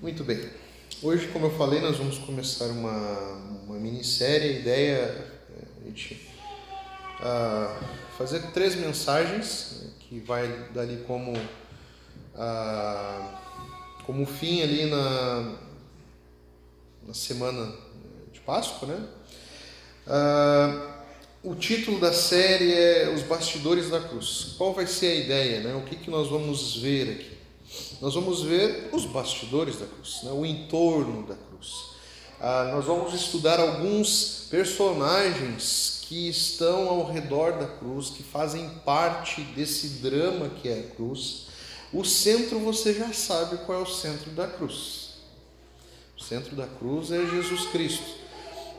Muito bem. Hoje, como eu falei, nós vamos começar uma, uma minissérie. A ideia é a gente uh, fazer três mensagens, né, que vai dali como, uh, como fim ali na, na semana de Páscoa, né? Uh, o título da série é Os Bastidores da Cruz. Qual vai ser a ideia? Né? O que, que nós vamos ver aqui? Nós vamos ver os bastidores da cruz, né? o entorno da cruz. Ah, nós vamos estudar alguns personagens que estão ao redor da cruz, que fazem parte desse drama que é a cruz. O centro você já sabe qual é o centro da cruz. O centro da cruz é Jesus Cristo.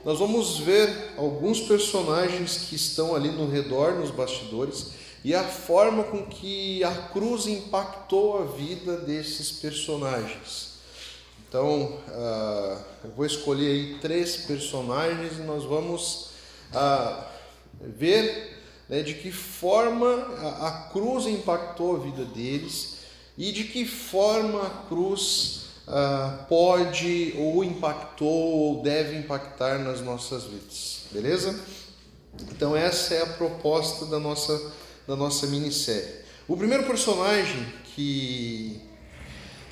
Nós vamos ver alguns personagens que estão ali no redor, nos bastidores, e a forma com que a cruz impactou a vida desses personagens. Então, uh, eu vou escolher aí três personagens e nós vamos uh, ver né, de que forma a, a, cruz impactou a vida deles e de que forma a cruz uh, pode ou impactou ou deve impactar nas nossas vidas. Beleza? Então, essa é a proposta da nossa da nossa minissérie. O primeiro personagem que,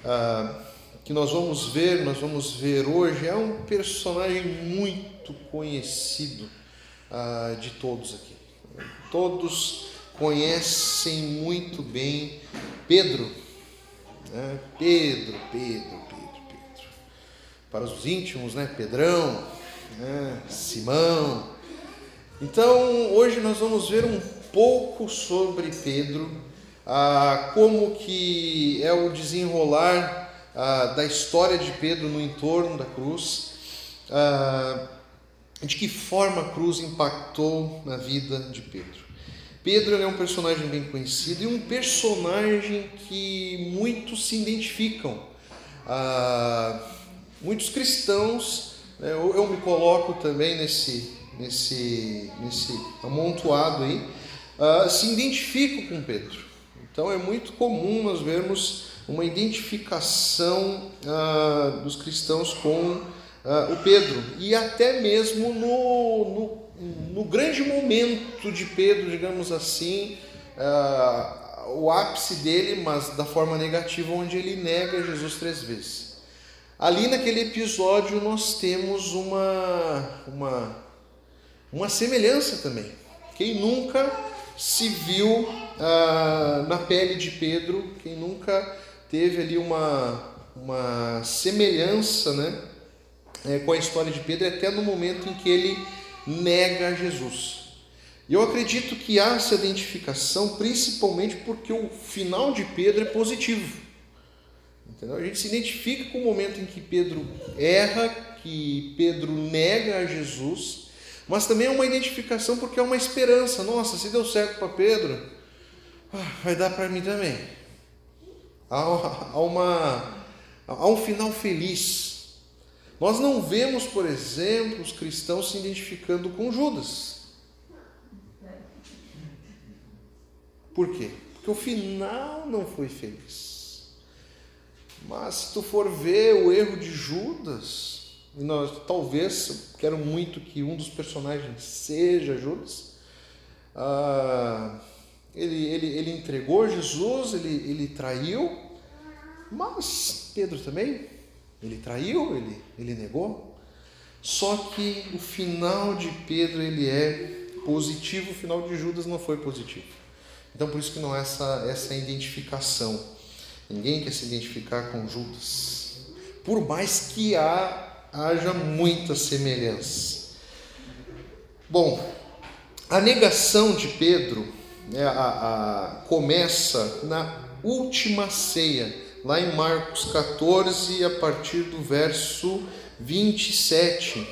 ah, que nós vamos ver, nós vamos ver hoje, é um personagem muito conhecido ah, de todos aqui. Todos conhecem muito bem Pedro. Né? Pedro, Pedro, Pedro, Pedro. Para os íntimos, né? Pedrão, né? Simão. Então, hoje nós vamos ver um pouco sobre Pedro, ah, como que é o desenrolar ah, da história de Pedro no entorno da cruz, ah, de que forma a cruz impactou na vida de Pedro. Pedro é um personagem bem conhecido e um personagem que muitos se identificam. Ah, muitos cristãos, né, eu, eu me coloco também nesse, nesse, nesse amontoado aí, uh, se identificam com Pedro. Então é muito comum nós vermos uma identificação uh, dos cristãos com uh, o Pedro e até mesmo no, no, no, grande momento de Pedro, digamos assim, o ápice dele, mas da forma negativa, onde ele nega Jesus três vezes. Ali naquele episódio nós temos uma, uma, uma semelhança também. Quem nunca se viu ah, na pele de Pedro, quem nunca teve ali uma, uma semelhança né, é, com a história de Pedro, até no momento em que ele nega Jesus. E eu acredito que há essa identificação principalmente porque o final de Pedro é positivo. Entendeu? A gente se identifica com o momento em que Pedro erra, que Pedro nega a Jesus mas também é uma identificação porque é uma esperança. Nossa, se deu certo para Pedro, ah, vai dar para mim também. Há, uma, há um final feliz. Nós não vemos, por exemplo, os cristãos se identificando com Judas. Por quê? Porque o final não foi feliz. Mas se tu for ver o erro de Judas, e nós, talvez, quero muito que um dos personagens seja Judas. Ah, ele, ele, ele entregou Jesus, ele, ele traiu, mas Pedro também, ele traiu, ele, ele negou. Só que o final de Pedro ele é positivo, o final de Judas não foi positivo. Então por isso que não há essa, essa identificação. Ninguém quer se identificar com Judas. Por mais que há haja muita semelhança. Bom, a negação de Pedro né, a, a, começa na última ceia, lá em Marcos 14, a partir do verso 27.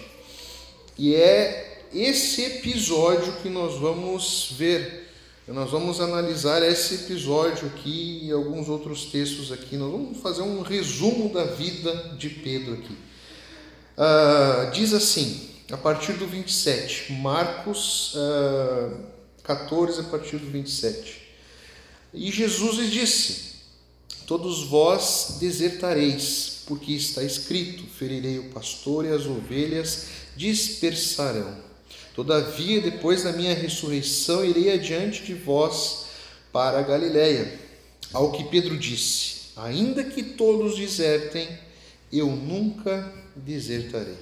E é esse episódio que nós vamos ver. Nós vamos analisar esse episódio aqui e alguns outros textos aqui. Nós vamos fazer um resumo da vida de Pedro aqui. Uh, diz assim, a partir do 27, Marcos uh, 14, a partir do 27. E Jesus lhes disse: Todos vós desertareis, porque está escrito: ferirei o pastor e as ovelhas dispersarão. Todavia, depois da minha ressurreição, irei adiante de vós para a Galiléia. Ao que Pedro disse: Ainda que todos desertem, eu nunca desertarei.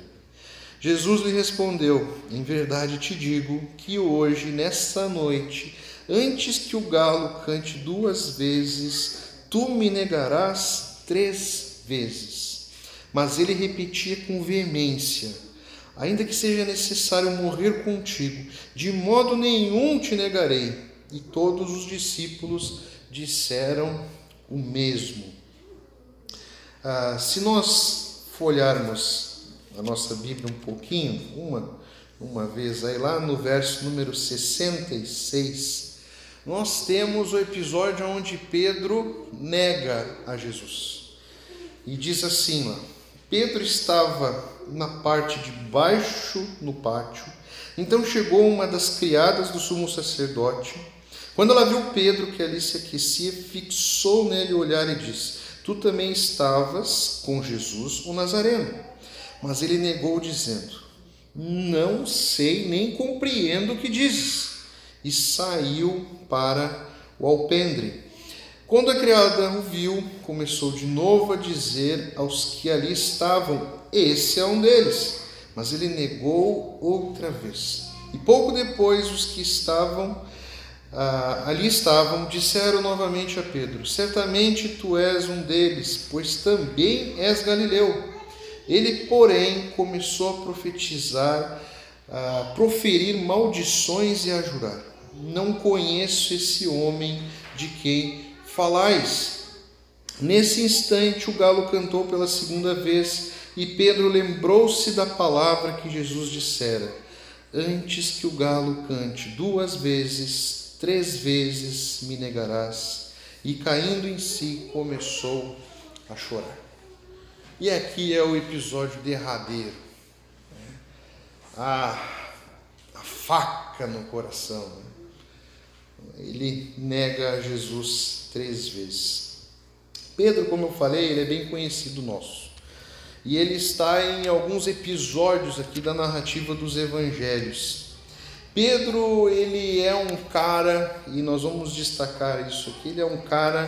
Jesus lhe respondeu: Em verdade te digo que hoje, nesta noite, antes que o galo cante duas vezes, tu me negarás três vezes. Mas ele repetia com veemência: Ainda que seja necessário morrer contigo, de modo nenhum te negarei. E todos os discípulos disseram o mesmo. Ah, se nós folharmos a nossa Bíblia um pouquinho, uma, uma vez aí lá no verso número 66, nós temos o episódio onde Pedro nega a Jesus. E diz assim lá: Pedro estava na parte de baixo no pátio. Então chegou uma das criadas do sumo sacerdote. Quando ela viu Pedro que ali se aquecia, fixou nele o olhar e disse: Tu também estavas com Jesus, o Nazareno. Mas ele negou, dizendo: Não sei nem compreendo o que dizes e saiu para o alpendre. Quando a criada o viu, começou de novo a dizer aos que ali estavam: Esse é um deles. Mas ele negou outra vez. E pouco depois, os que estavam ah, ali estavam disseram novamente a Pedro: Certamente tu és um deles, pois também és galileu. Ele, porém, começou a profetizar, a proferir maldições e a jurar não conheço esse homem de quem falais. Nesse instante, o galo cantou pela segunda vez e Pedro lembrou-se da palavra que Jesus dissera: Antes que o galo cante duas vezes, três vezes me negarás. E caindo em si, começou a chorar. E aqui é o episódio derradeiro. A, a faca no coração. Né? ele nega Jesus três vezes. Pedro, como eu falei, ele é bem conhecido nosso. E ele está em alguns episódios aqui da narrativa dos evangelhos. Pedro, ele é um cara, e nós vamos destacar isso aqui, ele é um cara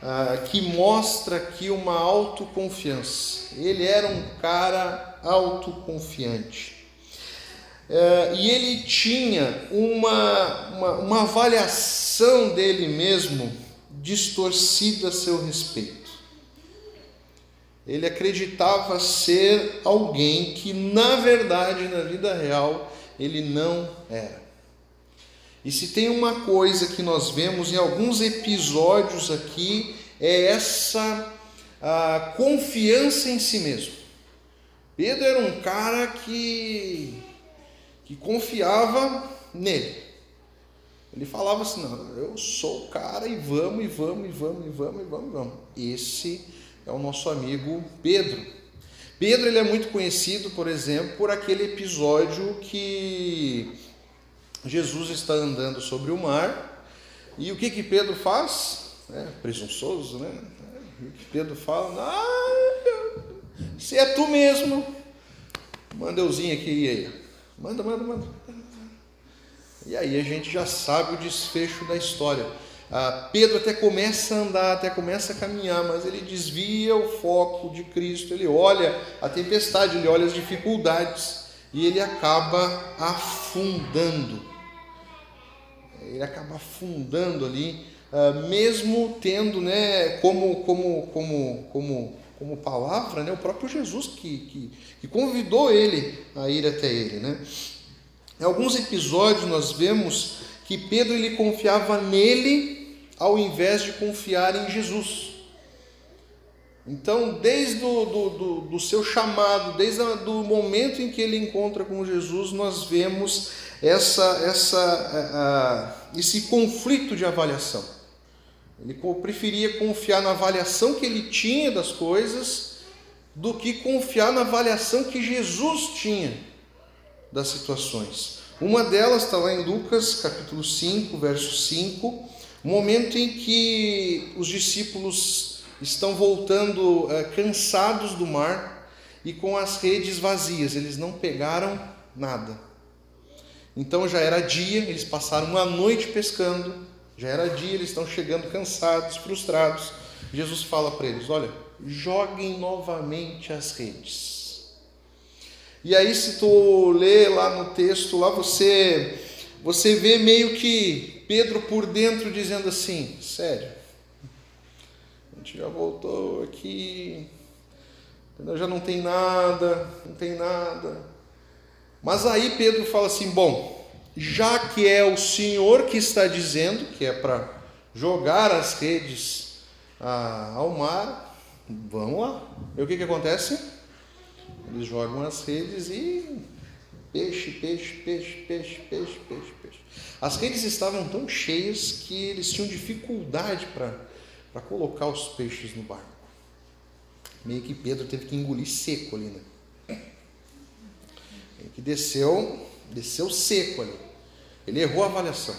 ah, que mostra aqui uma autoconfiança. Ele era um cara autoconfiante. É, e ele tinha uma, uma, uma avaliação dele mesmo distorcida a seu respeito. Ele acreditava ser alguém que, na verdade, na vida real, ele não era. E se tem uma coisa que nós vemos em alguns episódios aqui, é essa a confiança em si mesmo. Pedro era um cara que que confiava nele. Ele falava assim: não, eu sou o cara e vamos, e vamos, e vamos, e vamos, e vamos, e vamos. Esse é o nosso amigo Pedro. Pedro ele é muito conhecido, por exemplo, por aquele episódio que Jesus está andando sobre o mar e o que que Pedro faz? É, presunçoso, né? O que Pedro fala? Ah, se é tu mesmo, manda euzinho aqui aí. Manda, manda, manda. E aí a gente já sabe o desfecho da história. Ah, Pedro até começa a andar, até começa a caminhar, mas ele desvia o foco de Cristo, ele olha a tempestade, ele olha as dificuldades e ele acaba afundando. Ele acaba afundando ali, ah, mesmo tendo né, como, como, como, como como palavra, né, o próprio Jesus que, que, que convidou ele a ir até ele. Né? Em alguns episódios nós vemos que Pedro ele confiava nele ao invés de confiar em Jesus. Então, desde o do, do, do seu chamado, desde o momento em que ele encontra com Jesus, nós vemos essa, essa, esse conflito de avaliação. Ele preferia confiar na avaliação que ele tinha das coisas do que confiar na avaliação que Jesus tinha das situações. Uma delas está lá em Lucas, capítulo 5, verso 5, o momento em que os discípulos estão voltando é, cansados do mar e com as redes vazias, eles não pegaram nada. Então já era dia, eles passaram uma noite pescando, já era dia, eles estão chegando cansados, frustrados. Jesus fala para eles: Olha, joguem novamente as redes. E aí, se tu lê lá no texto, lá você, você vê meio que Pedro por dentro dizendo assim: Sério, a gente já voltou aqui, já não tem nada, não tem nada. Mas aí Pedro fala assim: bom, já que é o Senhor que está dizendo que é para jogar as redes ah, ao mar, vamos lá. E o que, que acontece? Eles jogam as redes e peixe, peixe, peixe, peixe, peixe, peixe, peixe. As redes estavam tão cheias que eles tinham dificuldade para colocar os peixes no barco. Meio que Pedro teve que engolir seco ali, né? que desceu, desceu seco ali. Ele errou a avaliação.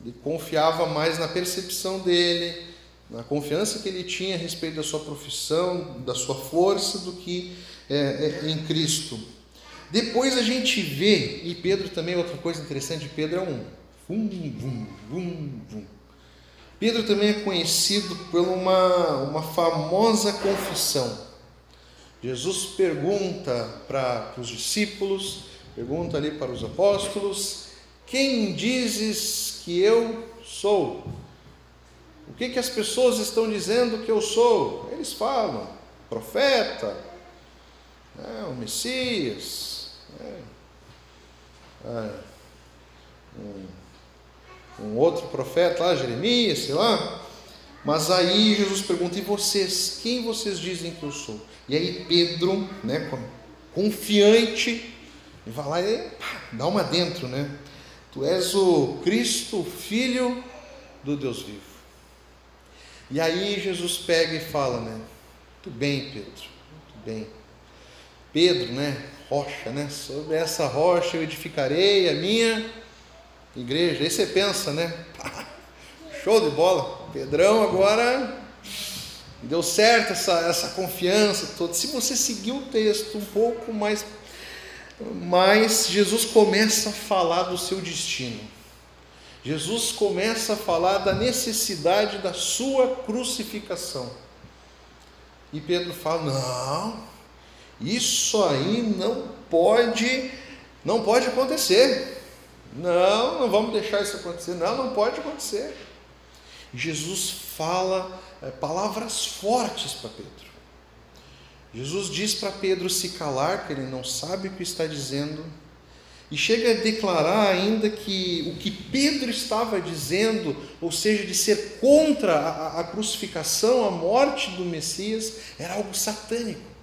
Ele confiava mais na percepção dele, na confiança que ele tinha a respeito da sua profissão, da sua força, do que é, é, em Cristo. Depois a gente vê, e Pedro também, outra coisa interessante, Pedro é um vum, vum, vum, vum. Pedro também é conhecido por uma, uma famosa confissão. Jesus pergunta para os discípulos, pergunta ali para os apóstolos: Quem dizes que eu sou? O que, que as pessoas estão dizendo que eu sou? Eles falam: profeta, né, o Messias, é, um, um outro profeta lá, Jeremias, sei lá. Mas aí Jesus pergunta: e vocês? Quem vocês dizem que eu sou? E aí Pedro, né, confiante, vai lá e dá uma dentro, né? Tu és o Cristo, filho do Deus vivo. E aí Jesus pega e fala, né? Muito bem, Pedro, muito bem. Pedro, né? Rocha, né? Sobre essa rocha eu edificarei a minha igreja. Aí você pensa, né? Show de bola. Pedrão agora deu certo essa, essa confiança toda. Se você seguir o texto um pouco mais, mais, Jesus começa a falar do seu destino. Jesus começa a falar da necessidade da sua crucificação. E Pedro fala: "Não, isso aí não pode, não pode acontecer. Não, não vamos deixar isso acontecer. Não, não pode acontecer." Jesus fala é, palavras fortes para Pedro. Jesus diz para Pedro se calar, que ele não sabe o que está dizendo, e chega a declarar ainda que o que Pedro estava dizendo, ou seja, de ser contra a, a crucificação, a morte do Messias, era algo satânico.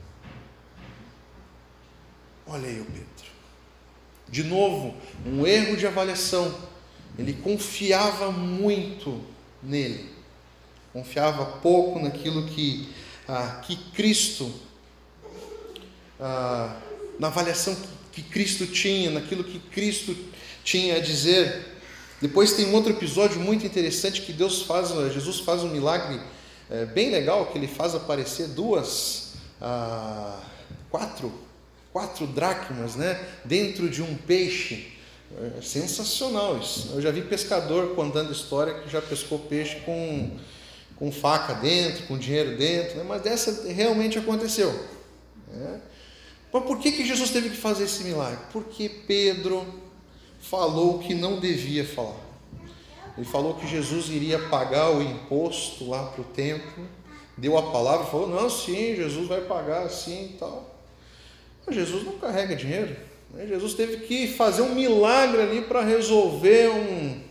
Olha aí o Pedro. De novo, um erro de avaliação. Ele confiava muito nele. Confiava pouco naquilo que, ah, que Cristo, ah, na avaliação que, Cristo tinha, naquilo que Cristo tinha a dizer. Depois tem um outro episódio muito interessante que Deus faz, Jesus faz um milagre é, bem legal, que ele faz aparecer duas, ah, quatro, quatro dracmas, né, dentro de um peixe. É sensacional isso. Eu já vi pescador contando história que já pescou peixe com, com faca dentro, com dinheiro dentro, né? mas dessa realmente aconteceu. Né? Mas por que, que Jesus teve que fazer esse milagre? Porque Pedro falou que não devia falar. Ele falou que Jesus iria pagar o imposto lá para o templo, deu a palavra, falou: não, sim, Jesus vai pagar sim e tal. Jesus não carrega dinheiro. Né? Jesus teve que fazer um milagre ali para resolver um,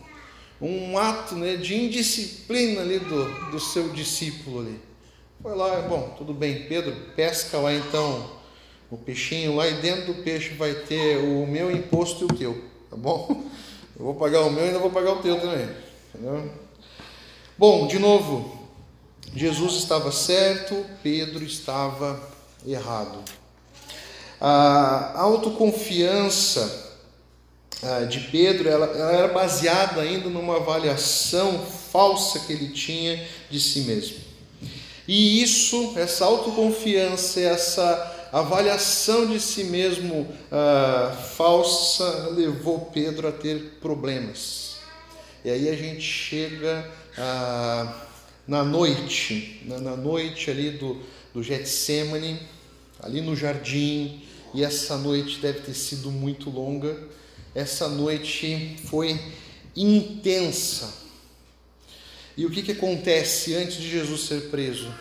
um ato né, de indisciplina ali do, do seu discípulo ali. Foi lá, bom, tudo bem, Pedro, pesca lá então o peixinho lá e dentro do peixe vai ter o meu imposto e o teu, tá bom? Eu vou pagar o meu e ainda vou pagar o teu também, entendeu? Bom, de novo, Jesus estava certo, Pedro estava errado. A autoconfiança ah, de Pedro ela, ela era baseada ainda numa avaliação falsa que ele tinha de si mesmo. E isso, essa autoconfiança, essa avaliação de si mesmo ah, falsa, levou Pedro a ter problemas. E aí a gente chega ah, na noite, na, na, noite ali do, do Getsemane, ali no jardim, e essa noite deve ter sido muito longa. Essa noite foi intensa. E o que, que acontece antes de Jesus ser preso?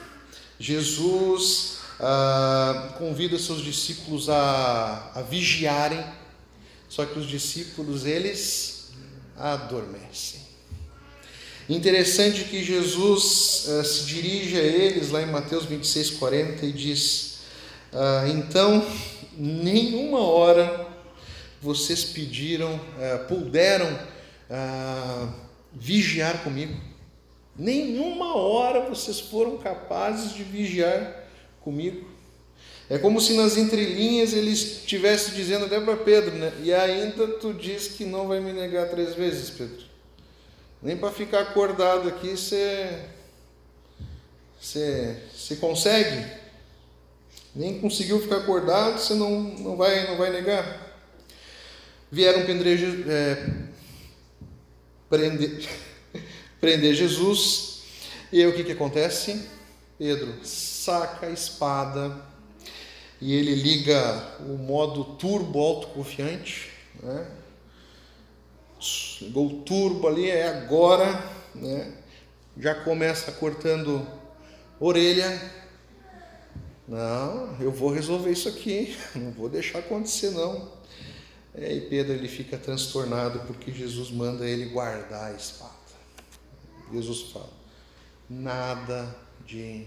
Jesus ah, convida seus discípulos a, a vigiarem, só que os discípulos eles adormecem. Interessante que Jesus ah, se dirige a eles lá em Mateus 26, 40 e diz: ah, Então, nenhuma hora vocês pediram, ah, puderam ah, vigiar comigo. Nenhuma hora vocês foram capazes de vigiar comigo. É como se nas entrelinhas ele estivesse dizendo até para Pedro, né? E ainda tu diz que não vai me negar três vezes, Pedro. Nem para ficar acordado aqui você, você consegue. Nem conseguiu ficar acordado, você não, não, vai, não vai negar. Vieram prender, é, prender, prender Jesus. E aí o que, que acontece? Pedro saca a espada e ele liga o modo turbo autoconfiante, né? Ligou o turbo ali, é agora, né? Já começa cortando orelha. Não, eu vou resolver isso aqui, não vou deixar acontecer não. É, e Pedro ele fica transtornado porque Jesus manda ele guardar a espada. Jesus fala: nada de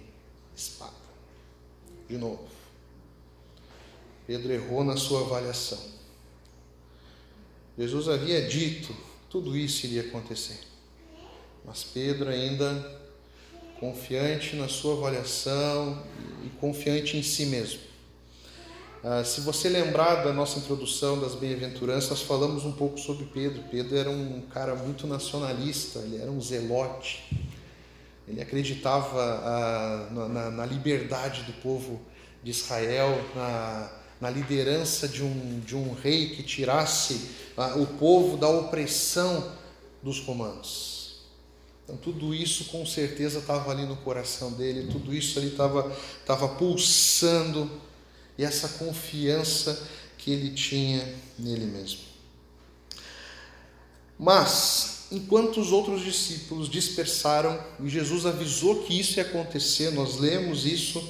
espada. De novo, Pedro errou na sua avaliação. Jesus havia dito tudo isso iria acontecer, mas Pedro ainda confiante na sua avaliação e confiante em si mesmo. Ah, se você lembrar da nossa introdução das bem-aventuranças, falamos um pouco sobre Pedro. Pedro era um cara muito nacionalista, ele era um zelote. Ele acreditava ah, na, na, liberdade do povo de Israel, na, na liderança de um, de um rei que tirasse ah, o povo da opressão dos romanos. Então, tudo isso com certeza estava ali no coração dele, tudo isso ali estava, estava pulsando, e essa confiança que ele tinha nele mesmo. Mas enquanto os outros discípulos dispersaram e Jesus avisou que isso ia acontecer, nós lemos isso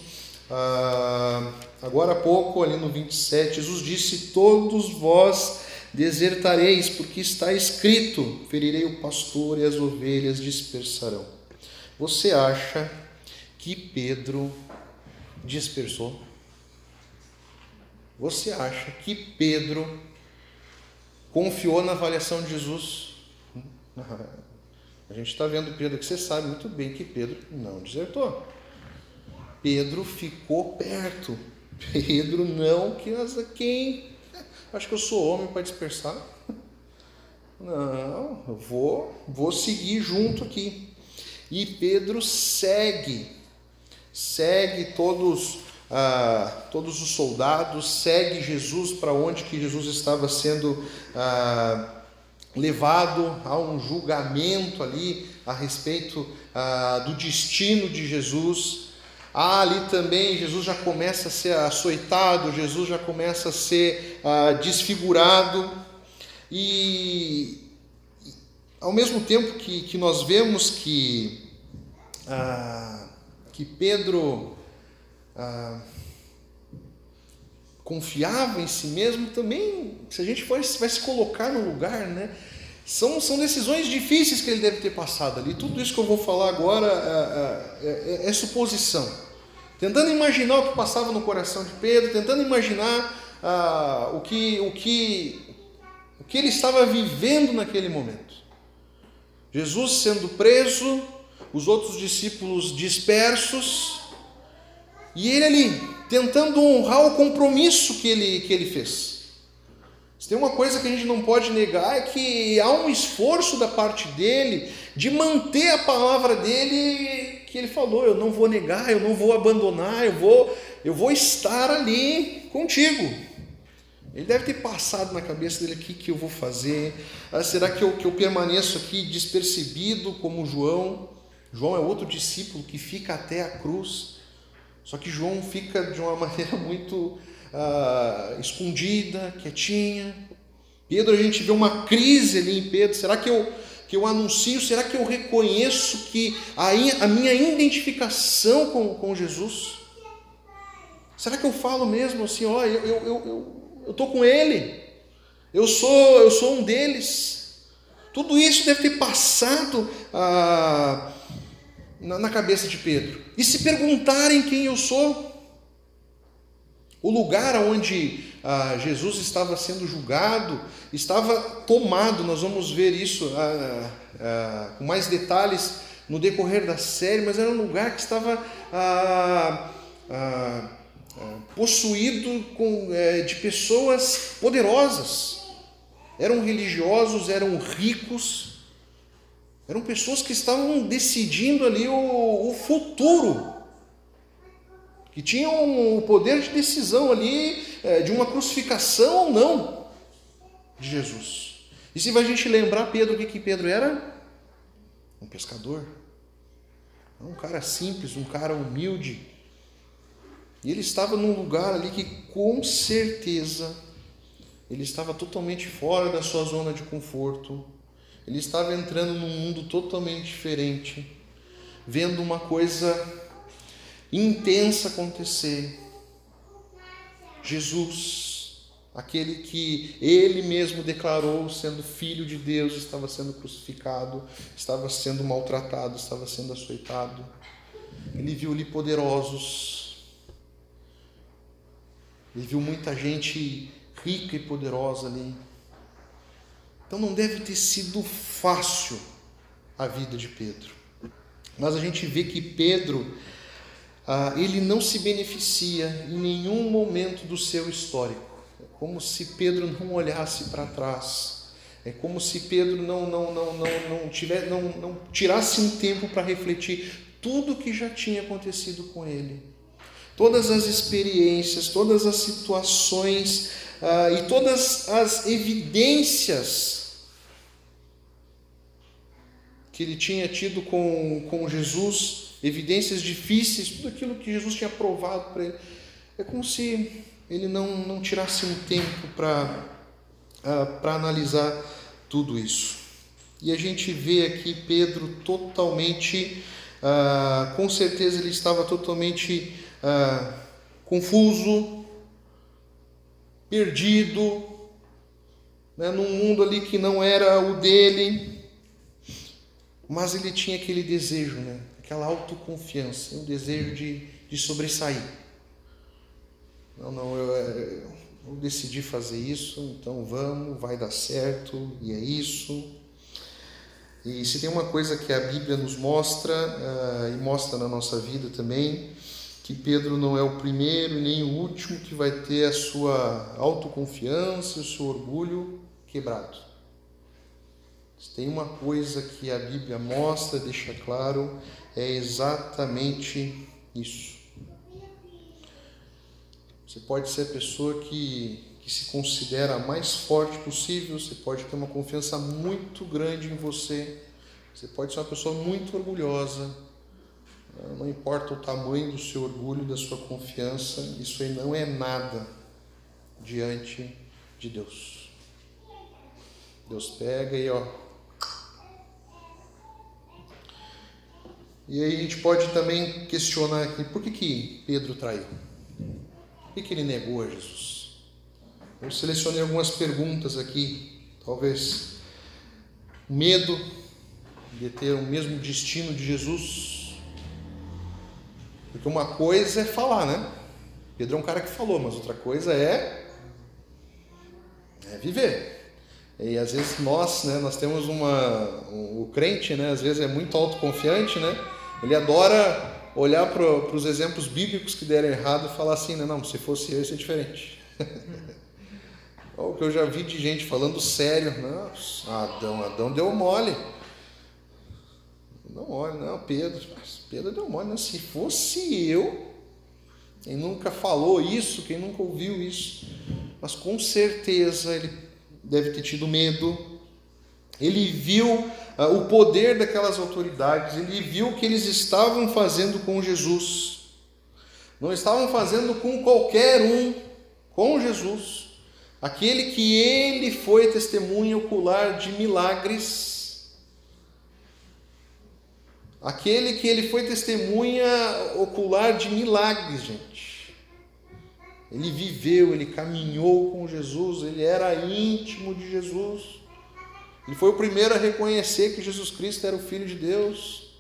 ah, agora há pouco, ali no 27. Jesus disse: Todos vós desertareis, porque está escrito: Ferirei o pastor e as ovelhas dispersarão. Você acha que Pedro dispersou? Você acha que Pedro confiou na avaliação de Jesus? A gente está vendo Pedro que você sabe muito bem que Pedro não desertou. Pedro ficou perto. Pedro não, que quem? Acho que eu sou homem para dispersar. Não, eu vou, vou seguir junto aqui. E Pedro segue, segue todos, ah, todos os soldados, segue Jesus para onde que Jesus estava sendo ah, levado a um julgamento ali a respeito ah, do destino de Jesus. Ah, ali também Jesus já começa a ser açoitado, Jesus já começa a ser ah, desfigurado, e ao mesmo tempo que, que nós vemos que, ah, que Pedro ah, confiava em si mesmo, também, se a gente for, vai se colocar no lugar, né? São, são decisões difíceis que ele deve ter passado ali. Tudo isso que eu vou falar agora é, é, é, é suposição. Tentando imaginar o que passava no coração de Pedro, tentando imaginar ah, o, que, o, que, o que ele estava vivendo naquele momento. Jesus sendo preso, os outros discípulos dispersos, e ele ali, tentando honrar o compromisso que ele, que ele fez. Se tem uma coisa que a gente não pode negar é que há um esforço da parte dele de manter a palavra dele que ele falou: eu não vou negar, eu não vou abandonar, eu vou, eu vou estar ali contigo. Ele deve ter passado na cabeça dele aqui que eu vou fazer. Ah, será que eu, que eu permaneço aqui despercebido como João? João é outro discípulo que fica até a cruz. Só que João fica de uma maneira muito ah, escondida, quietinha. Pedro, a gente vê uma crise ali em Pedro. Será que eu, que eu anuncio? Será que eu reconheço que a, a minha identificação com, com Jesus? Será que eu falo mesmo assim, ó, eu, eu, eu, eu estou com ele, eu sou, eu sou um deles. Tudo isso deve ter passado ah, na, na cabeça de Pedro. E se perguntarem quem eu sou, o lugar onde ah, Jesus estava sendo julgado estava tomado, nós vamos ver isso ah, ah, com mais detalhes no decorrer da série, mas era um lugar que estava ah, ah, ah, possuído com, é, de pessoas poderosas. Eram religiosos, eram ricos, eram pessoas que estavam decidindo ali o, o futuro, que tinham o poder de decisão ali é, de uma crucificação ou não de Jesus. E se a gente lembrar Pedro, o que, que Pedro era? Um pescador. Um cara simples, um cara humilde, e ele estava num lugar ali que com certeza ele estava totalmente fora da sua zona de conforto. Ele estava entrando num mundo totalmente diferente, vendo uma coisa intensa acontecer. Jesus, aquele que ele mesmo declarou sendo filho de Deus, estava sendo crucificado, estava sendo maltratado, estava sendo açoitado. Ele viu ali poderosos ele viu muita gente rica e poderosa ali. Então não deve ter sido fácil a vida de Pedro. Mas a gente vê que Pedro, ah, ele não se beneficia em nenhum momento do seu histórico. É como se Pedro não olhasse para trás. É como se Pedro não, não, não, não, não, tiver, não, não tirasse um tempo para refletir tudo o que já tinha acontecido com ele todas as experiências, todas as situações ah, e todas as evidências que ele tinha tido com, com Jesus, evidências difíceis, tudo aquilo que Jesus tinha provado para ele. É como se ele não, não tirasse um tempo para ah, para analisar tudo isso. E a gente vê aqui Pedro totalmente, ah, com certeza ele estava totalmente ah, confuso, perdido, né, num mundo ali que não era o dele, mas ele tinha aquele desejo, né, aquela autoconfiança, um desejo de, de sobressair. Não, não, eu, eu decidi fazer isso, então vamos, vai dar certo, e é isso. E se tem uma coisa que a Bíblia nos mostra, uh, e mostra na nossa vida também, que Pedro não é o primeiro nem o último que vai ter a sua autoconfiança, o seu orgulho quebrado. Se tem uma coisa que a Bíblia mostra, deixa claro, é exatamente isso. Você pode ser a pessoa que, que se considera a mais forte possível, você pode ter uma confiança muito grande em você, você pode ser uma pessoa muito orgulhosa, não importa o tamanho do seu orgulho, da sua confiança, isso aí não é nada diante de Deus. Deus pega e ó. E aí a gente pode também questionar aqui, por que, que Pedro traiu? Por que, que ele negou a Jesus? Eu selecionei algumas perguntas aqui, talvez medo de ter o mesmo destino de Jesus, porque uma coisa é falar, né? Pedro é um cara que falou, mas outra coisa é, é viver. E às vezes nós, né, nós temos uma. O crente, né, às vezes é muito autoconfiante, né? Ele adora olhar para os exemplos bíblicos que deram errado e falar assim, né, não, se fosse eu, isso é diferente. o que eu já vi de gente falando sério, nossa, Adão, Adão deu mole. não olha, não, Pedro, Pedro deu mole, não. se fosse eu, quem nunca falou isso, quem nunca ouviu isso, mas com certeza ele deve ter tido medo, ele viu uh, o poder daquelas autoridades, ele viu o que eles estavam fazendo com Jesus, não estavam fazendo com qualquer um, com Jesus, aquele que ele foi testemunha ocular de milagres. Aquele que ele foi testemunha ocular de milagres, gente. Ele viveu, ele caminhou com Jesus, ele era íntimo de Jesus. Ele foi o primeiro a reconhecer que Jesus Cristo era o Filho de Deus.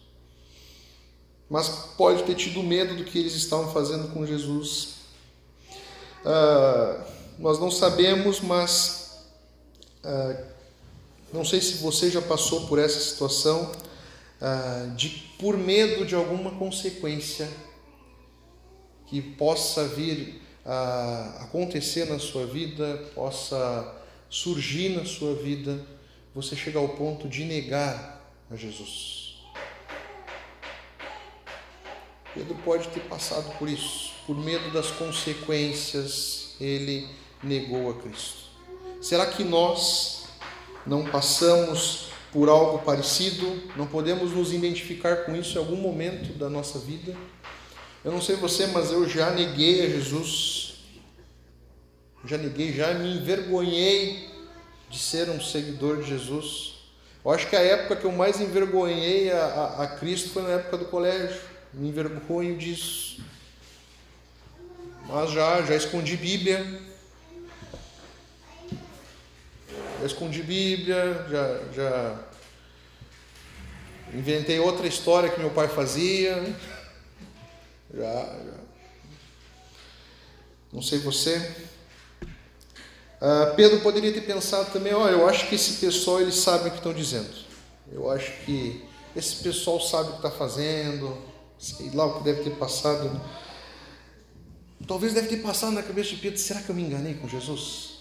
Mas pode ter tido medo do que eles estavam fazendo com Jesus. Ah, nós não sabemos, mas ah, não sei se você já passou por essa situação ah, de, por medo de alguma consequência que possa vir a acontecer na sua vida, possa surgir na sua vida, você chega ao ponto de negar a Jesus. Pedro pode ter passado por isso, por medo das consequências, ele negou a Cristo. Será que nós não passamos por algo parecido, não podemos nos identificar com isso em algum momento da nossa vida. Eu não sei você, mas eu já neguei a Jesus, já neguei, já me envergonhei de ser um seguidor de Jesus. Eu acho que a época que eu mais envergonhei a, a, a Cristo foi na época do colégio, me envergonho disso. Mas já, já escondi Bíblia, já escondi Bíblia, já, já inventei outra história que meu pai fazia. Já, já. Não sei você. Uh, Pedro poderia ter pensado também, olha, eu acho que esse pessoal eles sabem o que estão dizendo. Eu acho que esse pessoal sabe o que está fazendo, sei lá o que deve ter passado. Talvez deve ter passado na cabeça de Pedro, será que eu me enganei com Jesus?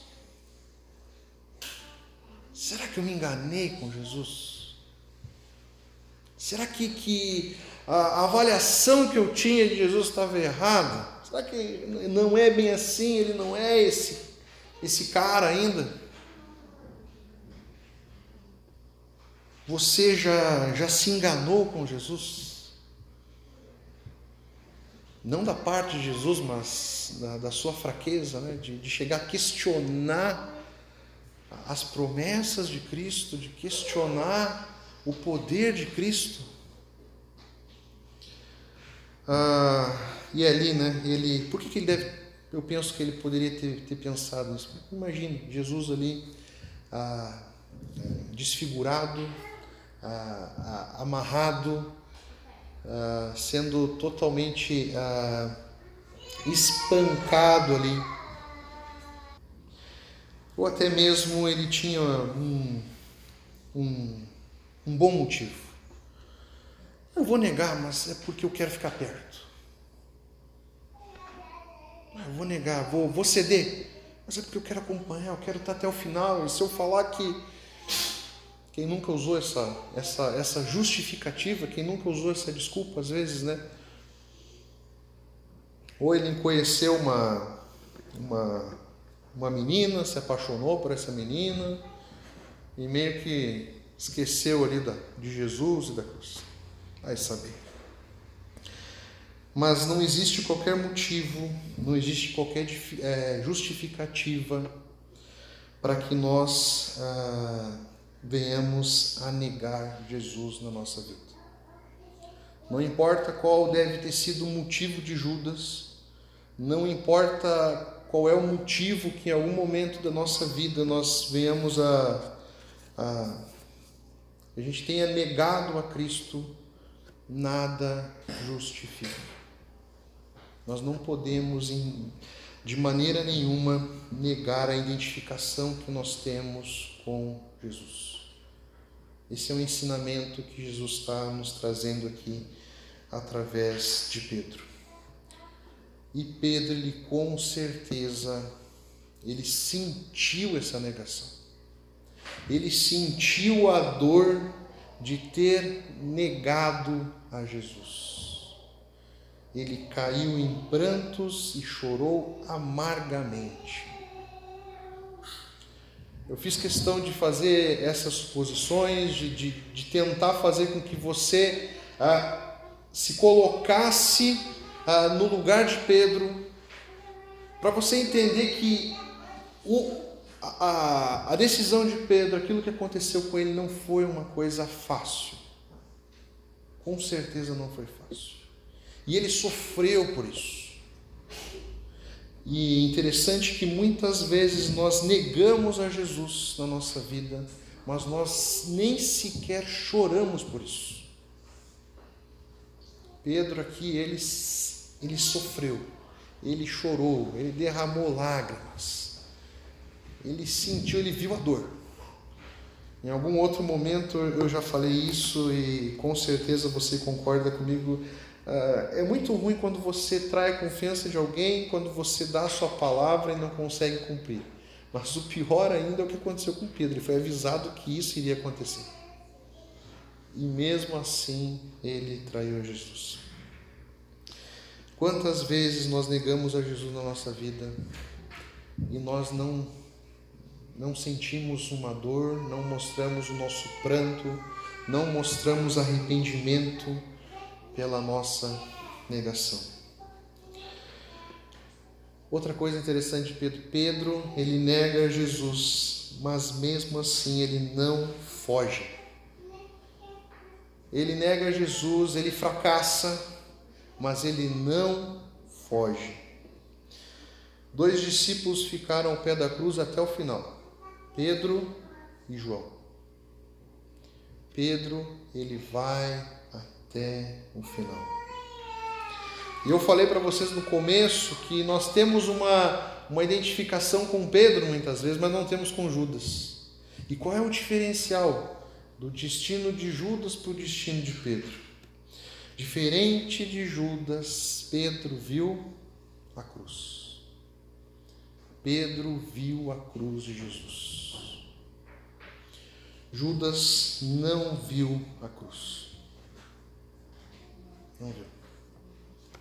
Será que eu me enganei com Jesus? Será que, que a avaliação que eu tinha de Jesus estava errada? Será que não é bem assim? Ele não é esse, esse cara ainda? Você já, já se enganou com Jesus? Não da parte de Jesus, mas da, da sua fraqueza, né? de, de chegar a questionar as promessas de Cristo, de questionar o poder de Cristo. Ah, e ali, né, ele, por que, que ele deve, eu penso que ele poderia ter, ter pensado nisso. Imagine, Jesus ali, ah, desfigurado, ah, ah amarrado, ah, sendo totalmente ah, espancado ali ou até mesmo ele tinha um, um, um bom motivo. Eu vou negar, mas é porque eu quero ficar perto. Eu vou negar, vou, vou ceder, mas é porque eu quero acompanhar, eu quero estar até o final. E se eu falar que quem nunca usou essa, essa, essa justificativa, quem nunca usou essa desculpa, às vezes, né? Ou ele conheceu uma, uma uma menina, se apaixonou por essa menina e meio que esqueceu ali da, de Jesus e da cruz. Vai saber. Mas não existe qualquer motivo, não existe qualquer é, justificativa para que nós ah, venhamos a negar Jesus na nossa vida. Não importa qual deve ter sido o motivo de Judas, não importa qual é o motivo que em algum momento da nossa vida nós venhamos a, a, a gente tenha negado a Cristo, nada justifica. Nós não podemos, em, de maneira nenhuma, negar a identificação que nós temos com Jesus. Esse é um ensinamento que Jesus está nos trazendo aqui através de Pedro. E Pedro, ele com certeza, ele sentiu essa negação. Ele sentiu a dor de ter negado a Jesus. Ele caiu em prantos e chorou amargamente. Eu fiz questão de fazer essas suposições, de, de, de tentar fazer com que você ah, se colocasse ah, no lugar de Pedro, para você entender que o, a, a decisão de Pedro, aquilo que aconteceu com ele, não foi uma coisa fácil. Com certeza não foi fácil. E ele sofreu por isso. E interessante que muitas vezes nós negamos a Jesus na nossa vida, mas nós nem sequer choramos por isso. Pedro aqui, ele, ele sofreu, ele chorou, ele derramou lágrimas, ele sentiu, ele viu a dor. Em algum outro momento eu já falei isso e com certeza você concorda comigo. Ah, é muito ruim quando você trai a confiança de alguém, quando você dá a sua palavra e não consegue cumprir. Mas o pior ainda é o que aconteceu com Pedro. Ele foi avisado que isso iria acontecer. E mesmo assim ele traiu Jesus. Quantas vezes nós negamos a Jesus na nossa vida e nós não não sentimos uma dor, não mostramos o nosso pranto, não mostramos arrependimento pela nossa negação. Outra coisa interessante de Pedro, Pedro, ele nega Jesus, mas mesmo assim ele não foge. Ele nega Jesus, ele fracassa, mas ele não foge. Dois discípulos ficaram ao pé da cruz até o final, Pedro e João. Pedro, ele vai até o final. E eu falei para vocês no começo que nós temos uma, uma identificação com Pedro muitas vezes, mas não temos com Judas. E qual é o diferencial do destino de Judas para o destino de Pedro? Diferente de Judas, Pedro viu a cruz. Pedro viu a cruz de Jesus. Judas não viu a cruz. Não viu.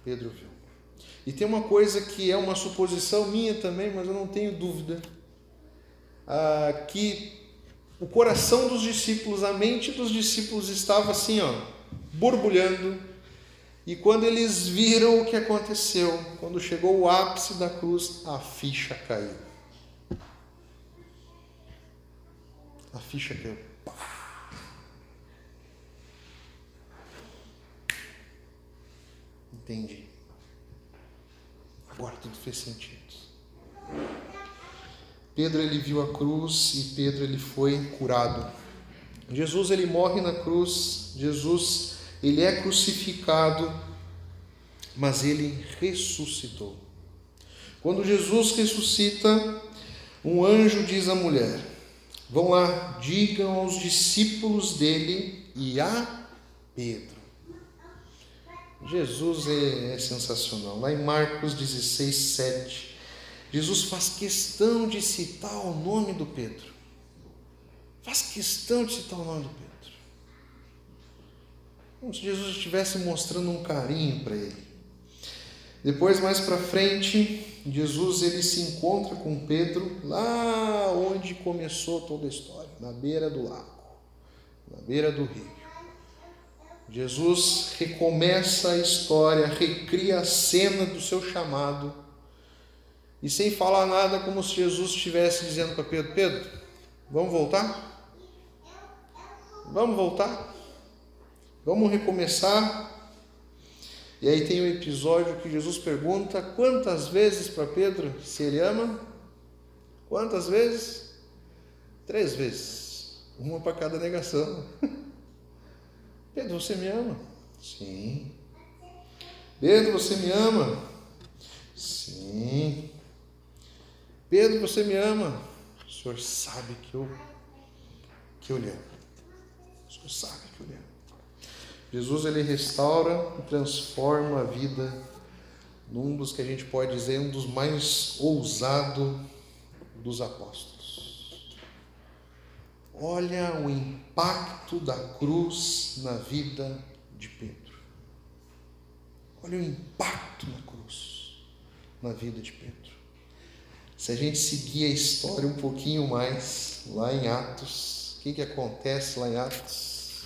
Pedro viu. E tem uma coisa que é uma suposição minha também, mas eu não tenho dúvida, ah, que o coração dos discípulos, a mente dos discípulos estava assim, ó, borbulhando. E quando eles viram o que aconteceu, quando chegou o ápice da cruz, a ficha caiu. A ficha caiu. Entendi. Agora tudo fez sentido. Pedro ele viu a cruz e Pedro ele foi curado. Jesus ele morre na cruz, Jesus ele é crucificado, mas ele ressuscitou. Quando Jesus ressuscita, um anjo diz à mulher: Vão lá, digam aos discípulos dele e a Pedro Jesus é, é sensacional. Lá em Marcos 16, 7, Jesus faz questão de citar o nome do Pedro. Faz questão de citar o nome do Pedro. Como se Jesus estivesse mostrando um carinho para ele. Depois, mais para frente, Jesus ele se encontra com Pedro lá onde começou toda a história, na beira do lago, na beira do rio. Jesus recomeça a história, recria a cena do seu chamado, e sem falar nada, como se Jesus estivesse dizendo para Pedro: Pedro, vamos voltar? Vamos voltar? Vamos recomeçar? E aí tem o um episódio que Jesus pergunta quantas vezes para Pedro se ele ama? Quantas vezes? Três vezes. Uma para cada negação. Pedro, você me ama? Sim. Pedro, você me ama? Sim. Pedro, você me ama? O senhor sabe que eu, que eu lhe amo. O senhor sabe que eu lhe amo. Jesus ele restaura e transforma a vida num dos que a gente pode dizer um dos mais ousados dos apóstolos. Olha o impacto da cruz na vida de Pedro. Olha o impacto na cruz na vida de Pedro. Se a gente seguir a história um pouquinho mais, lá em Atos, o que, que acontece lá em Atos?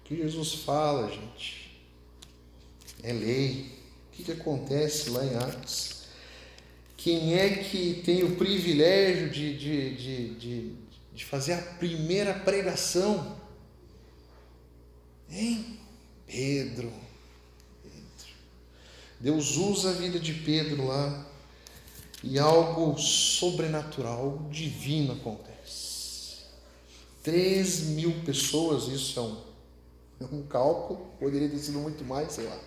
O que Jesus fala, gente? É lei. O que, que acontece lá em Atos? Quem é que tem o privilégio de, de, de, de, de fazer a primeira pregação? Hein? Pedro. Pedro. Deus usa a vida de Pedro lá e algo sobrenatural, algo divino acontece. Três mil pessoas, isso é um, é um cálculo, poderia ter sido muito mais, sei lá.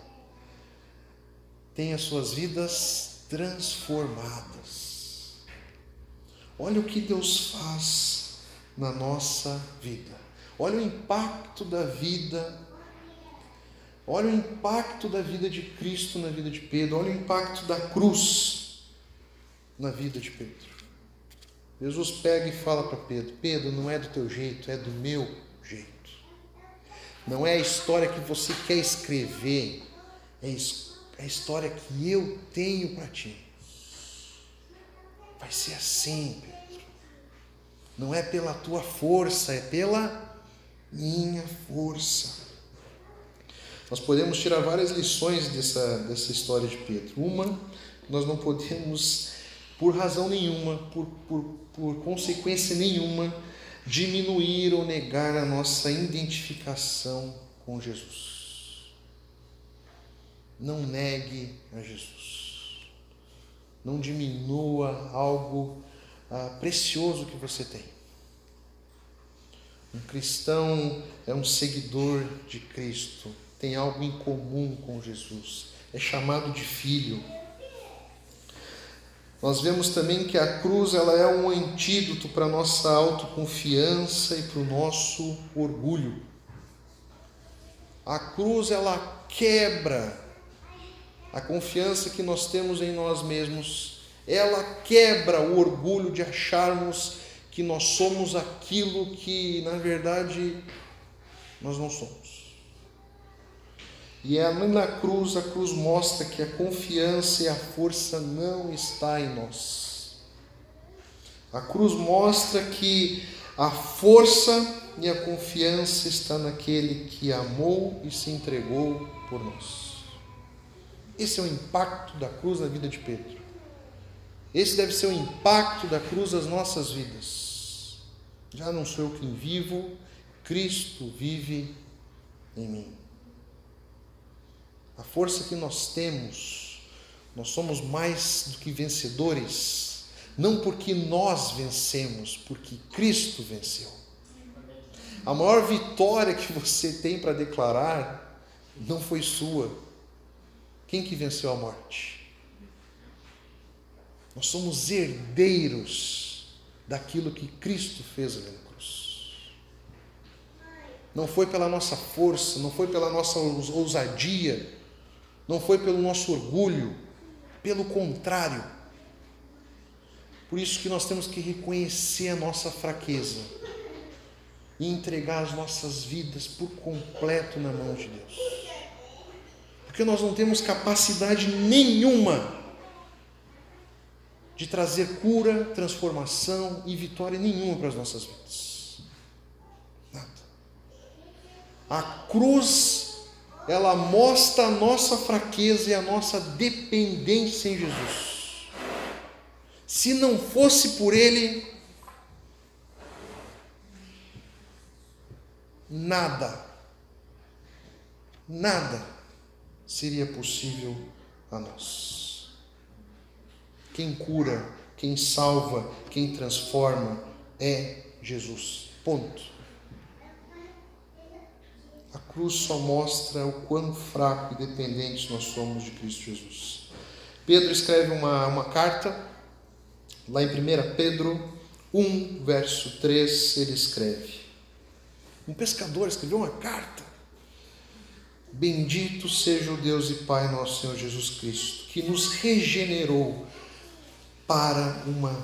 Tem as suas vidas transformadas. Olha o que Deus faz na nossa vida. Olha o impacto da vida. Olha o impacto da vida de Cristo na vida de Pedro. Olha o impacto da cruz na vida de Pedro. Jesus pega e fala para Pedro: Pedro, não é do teu jeito, é do meu jeito. Não é a história que você quer escrever, é, é a história que eu tenho para ti. Vai ser assim, Pedro. Não é pela tua força, é pela minha força. Nós podemos tirar várias lições dessa, dessa história de Pedro. Uma, nós não podemos por razão nenhuma, por, por, por consequência nenhuma, diminuir ou negar a nossa identificação com Jesus. Não negue a Jesus. Não diminua algo ah, precioso que você tem. Um cristão é um seguidor de Cristo, tem algo em comum com Jesus, é chamado de filho nós vemos também que a cruz ela é um antídoto para a nossa autoconfiança e para o nosso orgulho. A cruz ela quebra a confiança que nós temos em nós mesmos. Ela quebra o orgulho de acharmos que nós somos aquilo que na verdade nós não somos. E é na cruz, a cruz mostra que a confiança e a força não está em nós. A cruz mostra que a força e a confiança está naquele que amou e se entregou por nós. Esse é o impacto da cruz na vida de Pedro. Esse deve ser o impacto da cruz nas nossas vidas. Já não sou eu quem vivo, Cristo vive em mim a força que nós temos, nós somos mais do que vencedores, não porque nós vencemos, porque Cristo venceu. A maior vitória que você tem para declarar não foi sua. Quem que venceu a morte? Nós somos herdeiros daquilo que Cristo fez na cruz. Não foi pela nossa força, não foi pela nossa ousadia, não foi pelo nosso orgulho, pelo contrário. Por isso que nós temos que reconhecer a nossa fraqueza e entregar as nossas vidas por completo na mão de Deus. Porque nós não temos capacidade nenhuma de trazer cura, transformação e vitória nenhuma para as nossas vidas. Nada. A cruz ela mostra a nossa fraqueza e a nossa dependência em Jesus. Se não fosse por Ele, nada, nada seria possível a nós. Quem cura, quem salva, quem transforma é Jesus. Ponto. A cruz só mostra o quão fraco e dependente nós somos de Cristo Jesus. Pedro escreve uma, uma carta, lá em 1 Pedro 1, verso 3, ele escreve: Um pescador escreveu uma carta. Bendito seja o Deus e Pai nosso Senhor Jesus Cristo, que nos regenerou para uma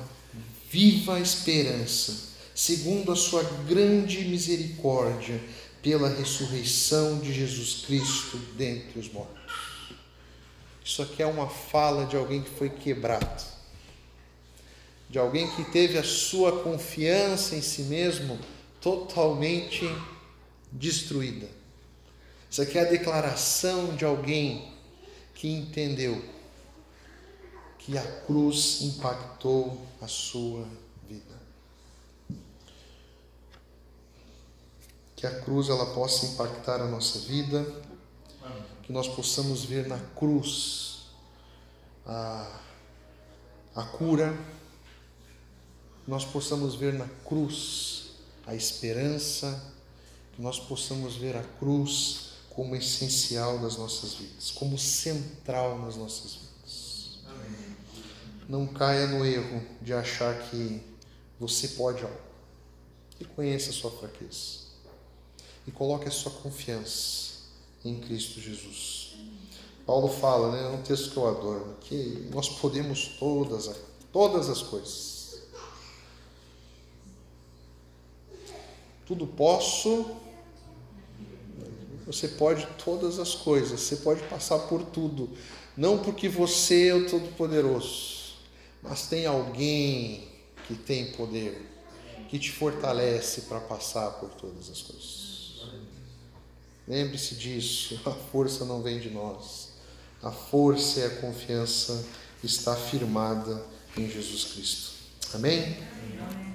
viva esperança segundo a sua grande misericórdia, pela ressurreição de Jesus Cristo dentre os mortos. Isso aqui é uma fala de alguém que foi quebrado, de alguém que teve a sua confiança em si mesmo totalmente destruída. Isso aqui é a declaração de alguém que entendeu que a cruz impactou a sua vida. Que a cruz ela possa impactar a nossa vida, que nós possamos ver na cruz a, a cura, nós possamos ver na cruz a esperança, que nós possamos ver a cruz como essencial das nossas vidas, como central nas nossas vidas. Não caia no erro de achar que você pode algo. Reconheça a sua fraqueza e coloque a sua confiança em Cristo Jesus. Paulo fala, né, é um texto que eu adoro, que nós podemos todas, todas as coisas. Tudo posso, você pode todas as coisas, você pode passar por tudo, não porque você é o Todo-Poderoso, mas tem alguém que tem poder, que te fortalece para passar por todas as coisas. Lembre-se disso, a força não vem de nós. A força e a confiança está firmada em Jesus Cristo. Amém? Amém.